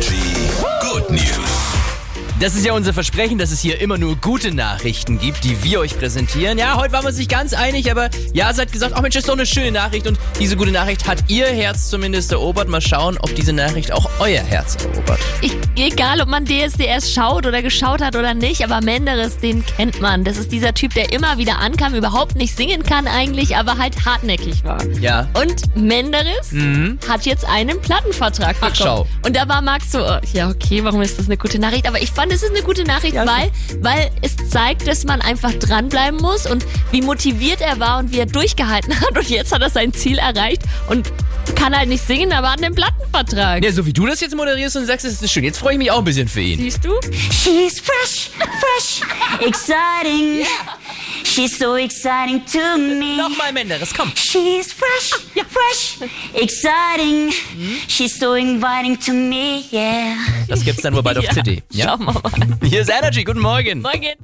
Good News. Das ist ja unser Versprechen, dass es hier immer nur gute Nachrichten gibt, die wir euch präsentieren. Ja, heute waren wir uns nicht ganz einig, aber ja, seid gesagt, oh Mensch, das ist doch eine schöne Nachricht und diese gute Nachricht hat ihr Herz zumindest erobert. Mal schauen, ob diese Nachricht auch euer Herz erobert. Ich, egal, ob man DSDS schaut oder geschaut hat oder nicht, aber Menderes, den kennt man. Das ist dieser Typ, der immer wieder ankam, überhaupt nicht singen kann eigentlich, aber halt hartnäckig war. Ja. Und Menderes hat jetzt einen Plattenvertrag Ach, bekommen. schau. Und da war Max so, oh, ja okay, warum ist das eine gute Nachricht? Aber ich fand, es ist eine gute Nachricht, Ja, weil, weil es zeigt, dass man einfach dranbleiben muss und wie motiviert er war und wie er durchgehalten hat. Und jetzt hat er sein Ziel erreicht und kann halt nicht singen, aber hat einen Plattenvertrag. Ja, so wie du das jetzt moderierst und sagst, ist das schön. Jetzt freue ich mich auch ein bisschen für ihn. Siehst du? She's fresh, fresh, exciting. She's so exciting to me. Nochmal Menderes, komm. She's fresh, fresh, exciting. She's so inviting to me, yeah. Das gibt's dann wohl bald auf CD. Ja? Schauen wir mal. Hier ist Energy, guten Morgen. Morgen.